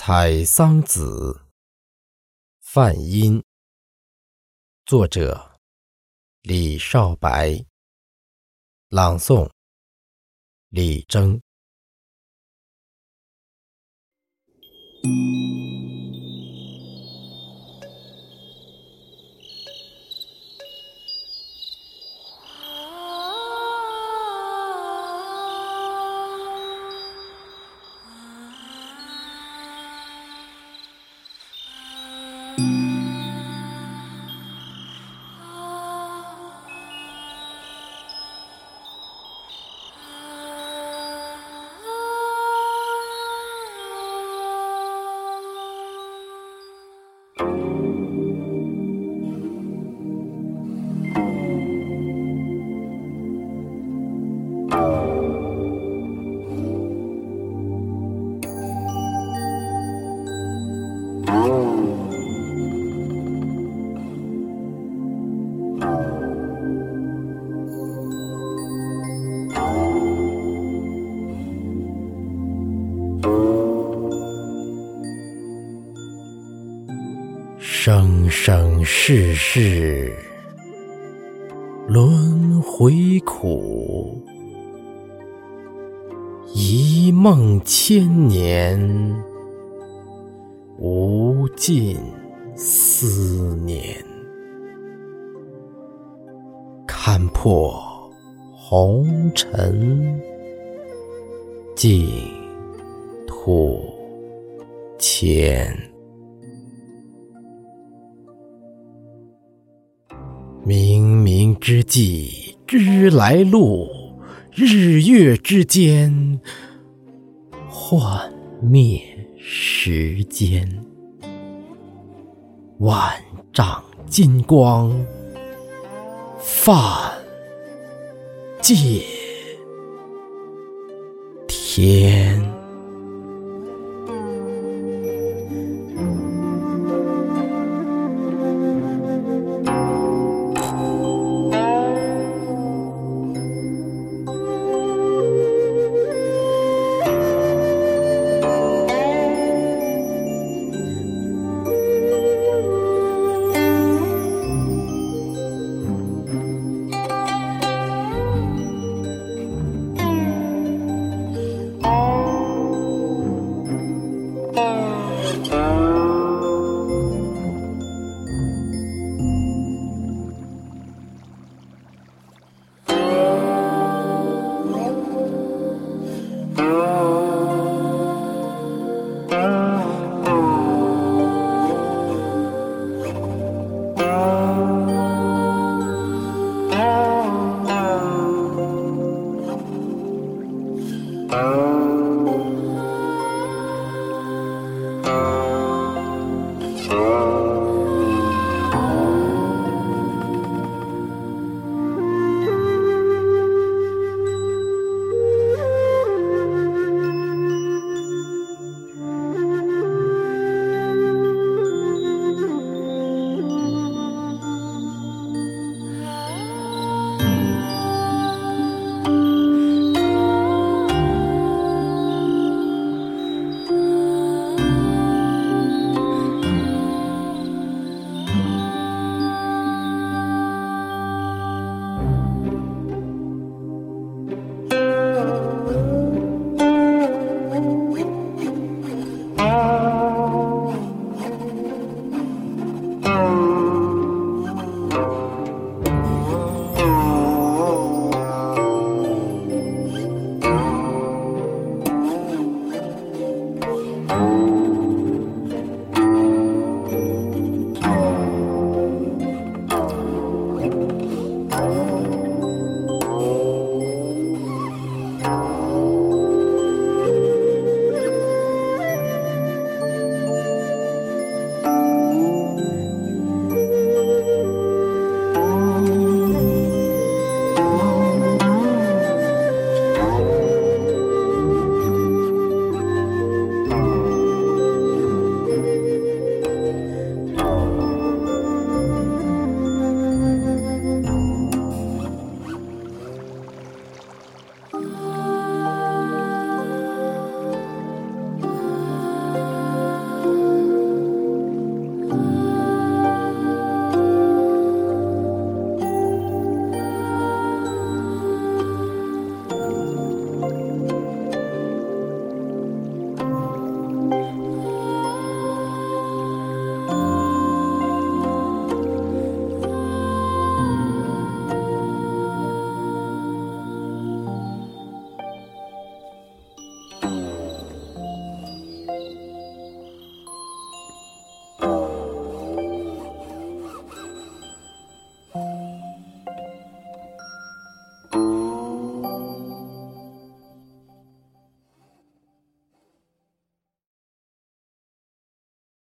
采桑子，范音。作者：李少白。朗诵：李征。了。生生世世轮回苦，一梦千年无尽思念。看破红尘，净土前。冥冥之际知来路，日月之间幻灭时间。万丈金光泛界天。